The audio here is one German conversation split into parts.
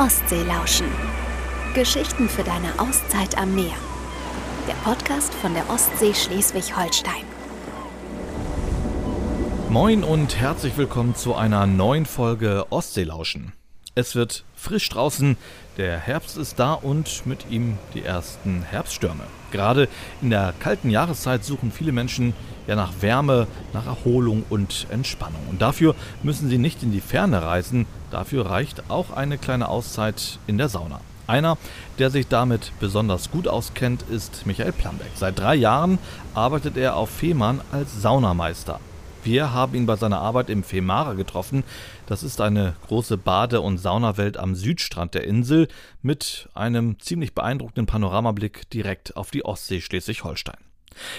Ostsee lauschen. Geschichten für deine Auszeit am Meer. Der Podcast von der Ostsee Schleswig-Holstein. Moin und herzlich willkommen zu einer neuen Folge Ostseelauschen. Es wird frisch draußen, der Herbst ist da und mit ihm die ersten Herbststürme. Gerade in der kalten Jahreszeit suchen viele Menschen ja nach Wärme, nach Erholung und Entspannung. Und dafür müssen sie nicht in die Ferne reisen, dafür reicht auch eine kleine Auszeit in der Sauna. Einer, der sich damit besonders gut auskennt, ist Michael Plambeck. Seit drei Jahren arbeitet er auf Fehmarn als Saunameister. Wir haben ihn bei seiner Arbeit im Femara getroffen. Das ist eine große Bade- und Saunawelt am Südstrand der Insel mit einem ziemlich beeindruckenden Panoramablick direkt auf die Ostsee Schleswig-Holstein.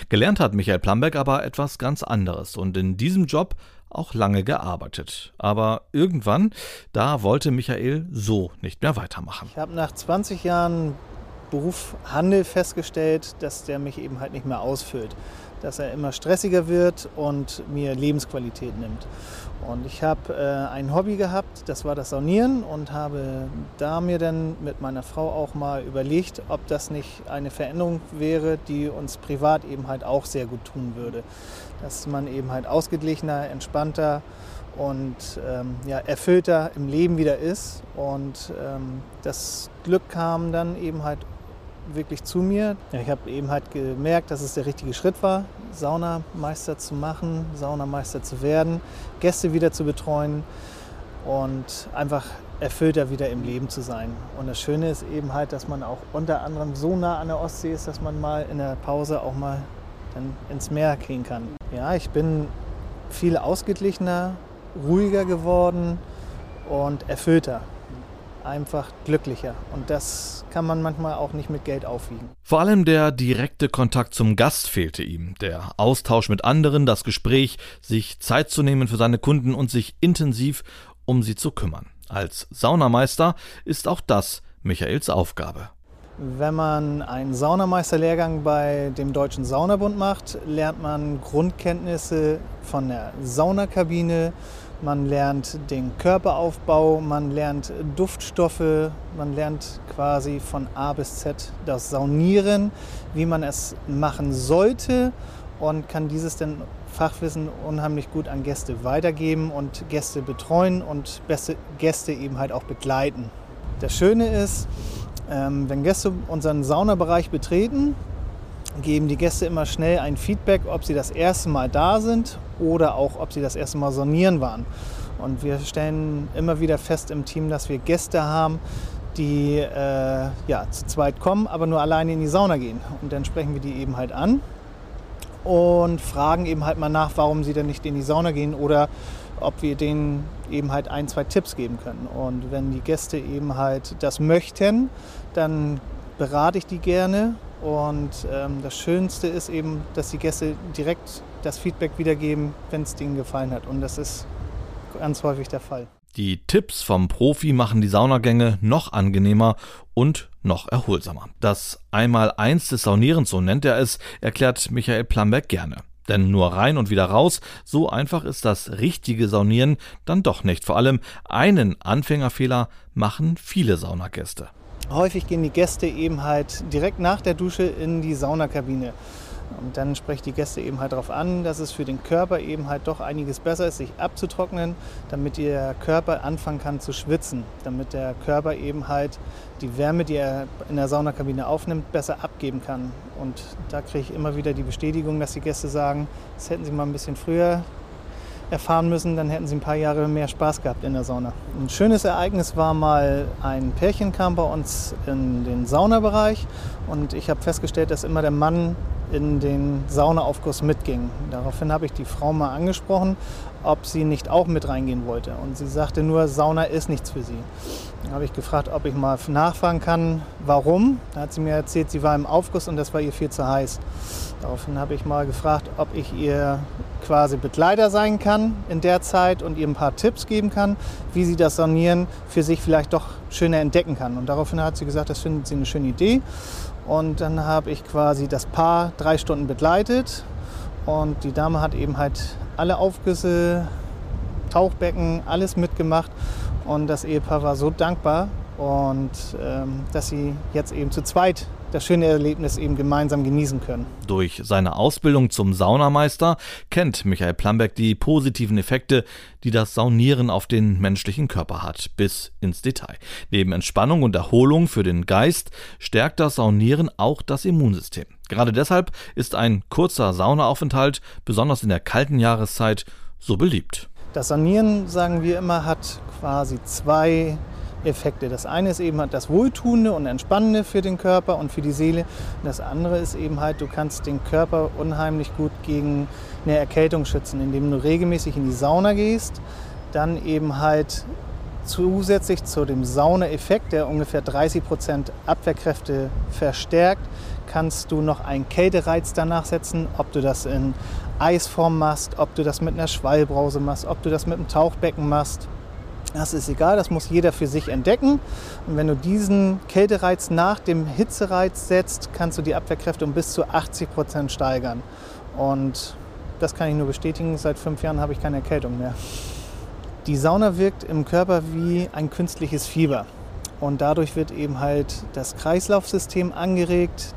Gelernt hat Michael Plambeck aber etwas ganz anderes und in diesem Job auch lange gearbeitet. Aber irgendwann, da wollte Michael so nicht mehr weitermachen. Ich habe nach 20 Jahren Beruf Handel festgestellt, dass der mich eben halt nicht mehr ausfüllt dass er immer stressiger wird und mir Lebensqualität nimmt. Und ich habe äh, ein Hobby gehabt, das war das Saunieren und habe da mir dann mit meiner Frau auch mal überlegt, ob das nicht eine Veränderung wäre, die uns privat eben halt auch sehr gut tun würde. Dass man eben halt ausgeglichener, entspannter und ähm, ja, erfüllter im Leben wieder ist. Und ähm, das Glück kam dann eben halt wirklich zu mir. Ich habe eben halt gemerkt, dass es der richtige Schritt war, Saunameister zu machen, Saunameister zu werden, Gäste wieder zu betreuen und einfach erfüllter wieder im Leben zu sein. Und das Schöne ist eben halt, dass man auch unter anderem so nah an der Ostsee ist, dass man mal in der Pause auch mal dann ins Meer gehen kann. Ja, ich bin viel ausgeglichener, ruhiger geworden und erfüllter einfach glücklicher. Und das kann man manchmal auch nicht mit Geld aufwiegen. Vor allem der direkte Kontakt zum Gast fehlte ihm. Der Austausch mit anderen, das Gespräch, sich Zeit zu nehmen für seine Kunden und sich intensiv um sie zu kümmern. Als Saunameister ist auch das Michaels Aufgabe. Wenn man einen Saunameisterlehrgang bei dem Deutschen Saunabund macht, lernt man Grundkenntnisse von der Saunakabine, man lernt den Körperaufbau, man lernt Duftstoffe, man lernt quasi von A bis Z das Saunieren, wie man es machen sollte und kann dieses dann Fachwissen unheimlich gut an Gäste weitergeben und Gäste betreuen und Gäste eben halt auch begleiten. Das Schöne ist, ähm, wenn Gäste unseren Saunabereich betreten, geben die Gäste immer schnell ein Feedback, ob sie das erste Mal da sind oder auch, ob sie das erste Mal sonieren waren. Und wir stellen immer wieder fest im Team, dass wir Gäste haben, die äh, ja, zu zweit kommen, aber nur alleine in die Sauna gehen. Und dann sprechen wir die eben halt an und fragen eben halt mal nach, warum sie denn nicht in die Sauna gehen oder ob wir denen eben halt ein, zwei Tipps geben können. Und wenn die Gäste eben halt das möchten, dann berate ich die gerne und ähm, das Schönste ist eben, dass die Gäste direkt das Feedback wiedergeben, wenn es denen gefallen hat. Und das ist ganz häufig der Fall. Die Tipps vom Profi machen die Saunagänge noch angenehmer und noch erholsamer. Das Einmal-Eins des Saunierens, so nennt er es, erklärt Michael Plamberg gerne. Denn nur rein und wieder raus, so einfach ist das richtige Saunieren dann doch nicht. Vor allem einen Anfängerfehler machen viele Saunagäste. Häufig gehen die Gäste eben halt direkt nach der Dusche in die Saunakabine. Und dann spreche die Gäste eben halt darauf an, dass es für den Körper eben halt doch einiges besser ist, sich abzutrocknen, damit der Körper anfangen kann zu schwitzen, damit der Körper eben halt die Wärme, die er in der Saunakabine aufnimmt, besser abgeben kann. Und da kriege ich immer wieder die Bestätigung, dass die Gäste sagen, das hätten sie mal ein bisschen früher erfahren müssen, dann hätten sie ein paar Jahre mehr Spaß gehabt in der Sauna. Ein schönes Ereignis war mal, ein Pärchen kam bei uns in den Saunabereich und ich habe festgestellt, dass immer der Mann in den Saunaaufguss mitging. Daraufhin habe ich die Frau mal angesprochen, ob sie nicht auch mit reingehen wollte. Und sie sagte nur, Sauna ist nichts für sie. Dann habe ich gefragt, ob ich mal nachfragen kann, warum. Da hat sie mir erzählt, sie war im Aufguss und das war ihr viel zu heiß. Daraufhin habe ich mal gefragt, ob ich ihr quasi Begleiter sein kann in der Zeit und ihr ein paar Tipps geben kann, wie sie das Sanieren für sich vielleicht doch schöner entdecken kann. Und daraufhin hat sie gesagt, das findet sie eine schöne Idee. Und dann habe ich quasi das Paar drei Stunden begleitet. Und die Dame hat eben halt alle Aufgüsse, Tauchbecken, alles mitgemacht. Und das Ehepaar war so dankbar und ähm, dass sie jetzt eben zu zweit das schöne Erlebnis eben gemeinsam genießen können. Durch seine Ausbildung zum Saunameister kennt Michael Plambeck die positiven Effekte, die das Saunieren auf den menschlichen Körper hat, bis ins Detail. Neben Entspannung und Erholung für den Geist stärkt das Saunieren auch das Immunsystem. Gerade deshalb ist ein kurzer Saunaaufenthalt, besonders in der kalten Jahreszeit, so beliebt. Das Saunieren, sagen wir immer, hat quasi zwei Effekte. Das eine ist eben halt das Wohltuende und Entspannende für den Körper und für die Seele. Und das andere ist eben halt, du kannst den Körper unheimlich gut gegen eine Erkältung schützen, indem du regelmäßig in die Sauna gehst, dann eben halt zusätzlich zu dem Saunaeffekt, der ungefähr 30 Prozent Abwehrkräfte verstärkt, kannst du noch einen Kältereiz danach setzen, ob du das in Eisform machst, ob du das mit einer Schwallbrause machst, ob du das mit einem Tauchbecken machst. Das ist egal, das muss jeder für sich entdecken. Und wenn du diesen Kältereiz nach dem Hitzereiz setzt, kannst du die Abwehrkräfte um bis zu 80 Prozent steigern. Und das kann ich nur bestätigen, seit fünf Jahren habe ich keine Erkältung mehr. Die Sauna wirkt im Körper wie ein künstliches Fieber. Und dadurch wird eben halt das Kreislaufsystem angeregt,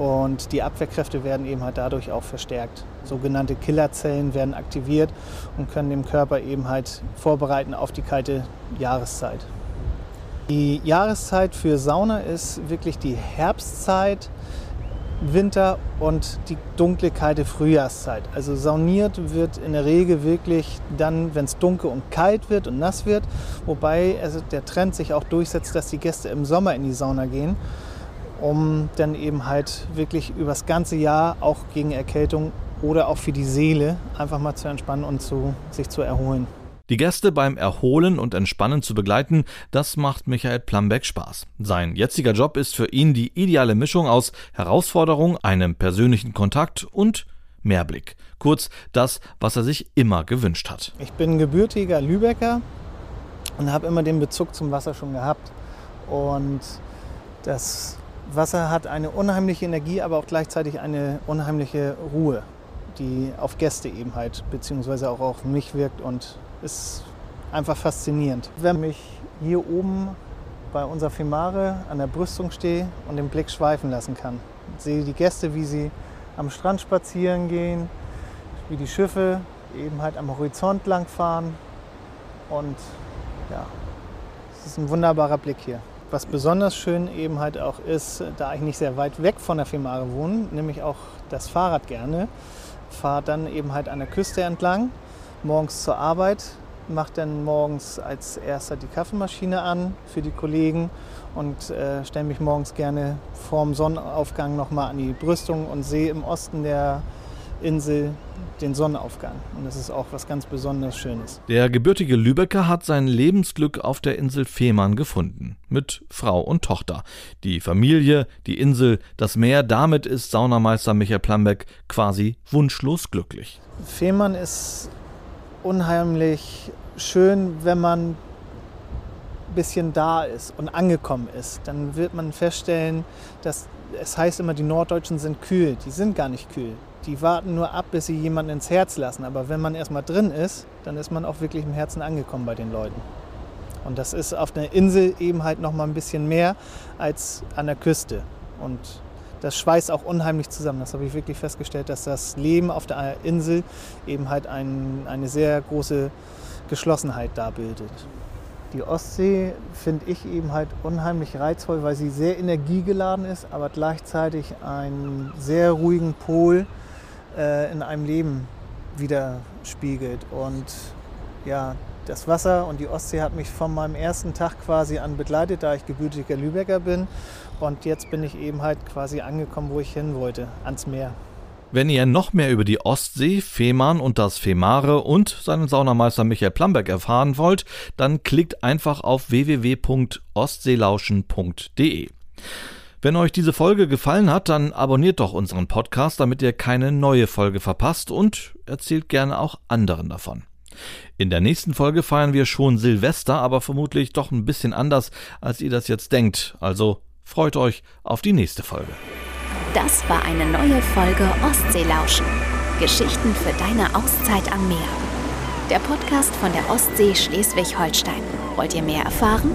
und die Abwehrkräfte werden eben halt dadurch auch verstärkt. Sogenannte Killerzellen werden aktiviert und können den Körper eben halt vorbereiten auf die kalte Jahreszeit. Die Jahreszeit für Sauna ist wirklich die Herbstzeit, Winter und die dunkle, kalte Frühjahrszeit. Also sauniert wird in der Regel wirklich dann, wenn es dunkel und kalt wird und nass wird, wobei also der Trend sich auch durchsetzt, dass die Gäste im Sommer in die Sauna gehen um dann eben halt wirklich übers ganze Jahr auch gegen Erkältung oder auch für die Seele einfach mal zu entspannen und zu, sich zu erholen. Die Gäste beim Erholen und Entspannen zu begleiten, das macht Michael Plambeck Spaß. Sein jetziger Job ist für ihn die ideale Mischung aus Herausforderung, einem persönlichen Kontakt und Mehrblick. Kurz das, was er sich immer gewünscht hat. Ich bin gebürtiger Lübecker und habe immer den Bezug zum Wasser schon gehabt. Und das Wasser hat eine unheimliche Energie, aber auch gleichzeitig eine unheimliche Ruhe, die auf Gäste eben halt, beziehungsweise auch auf mich wirkt und ist einfach faszinierend. Wenn ich hier oben bei unserer Femare an der Brüstung stehe und den Blick schweifen lassen kann, sehe die Gäste, wie sie am Strand spazieren gehen, wie die Schiffe eben halt am Horizont lang fahren und ja, es ist ein wunderbarer Blick hier. Was besonders schön eben halt auch ist, da ich nicht sehr weit weg von der Femare wohne, nehme ich auch das Fahrrad gerne, fahre dann eben halt an der Küste entlang, morgens zur Arbeit, mache dann morgens als erster die Kaffeemaschine an für die Kollegen und äh, stelle mich morgens gerne vorm Sonnenaufgang nochmal an die Brüstung und sehe im Osten der Insel den Sonnenaufgang. Und das ist auch was ganz besonders Schönes. Der gebürtige Lübecker hat sein Lebensglück auf der Insel Fehmarn gefunden. Mit Frau und Tochter. Die Familie, die Insel, das Meer, damit ist Saunameister Michael Plambeck quasi wunschlos glücklich. Fehmarn ist unheimlich schön, wenn man ein bisschen da ist und angekommen ist. Dann wird man feststellen, dass es heißt immer, die Norddeutschen sind kühl. Die sind gar nicht kühl die warten nur ab, bis sie jemanden ins Herz lassen. Aber wenn man erstmal drin ist, dann ist man auch wirklich im Herzen angekommen bei den Leuten. Und das ist auf der Insel eben halt noch mal ein bisschen mehr als an der Küste. Und das schweißt auch unheimlich zusammen. Das habe ich wirklich festgestellt, dass das Leben auf der Insel eben halt ein, eine sehr große Geschlossenheit da bildet. Die Ostsee finde ich eben halt unheimlich reizvoll, weil sie sehr energiegeladen ist, aber gleichzeitig einen sehr ruhigen Pol äh, in einem Leben widerspiegelt. Und ja, das Wasser und die Ostsee hat mich von meinem ersten Tag quasi an begleitet, da ich gebürtiger Lübecker bin. Und jetzt bin ich eben halt quasi angekommen, wo ich hin wollte, ans Meer. Wenn ihr noch mehr über die Ostsee, Fehmarn und das Femare und seinen Saunameister Michael Plamberg erfahren wollt, dann klickt einfach auf www.ostseelauschen.de. Wenn euch diese Folge gefallen hat, dann abonniert doch unseren Podcast, damit ihr keine neue Folge verpasst und erzählt gerne auch anderen davon. In der nächsten Folge feiern wir schon Silvester, aber vermutlich doch ein bisschen anders, als ihr das jetzt denkt. Also freut euch auf die nächste Folge. Das war eine neue Folge Ostseelauschen. Geschichten für deine Auszeit am Meer. Der Podcast von der Ostsee Schleswig-Holstein. Wollt ihr mehr erfahren?